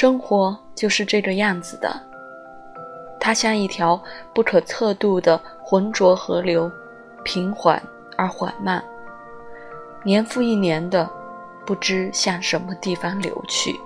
生活就是这个样子的。它像一条不可测度的浑浊河流平缓而缓慢年复一年的不知向什么地方流去。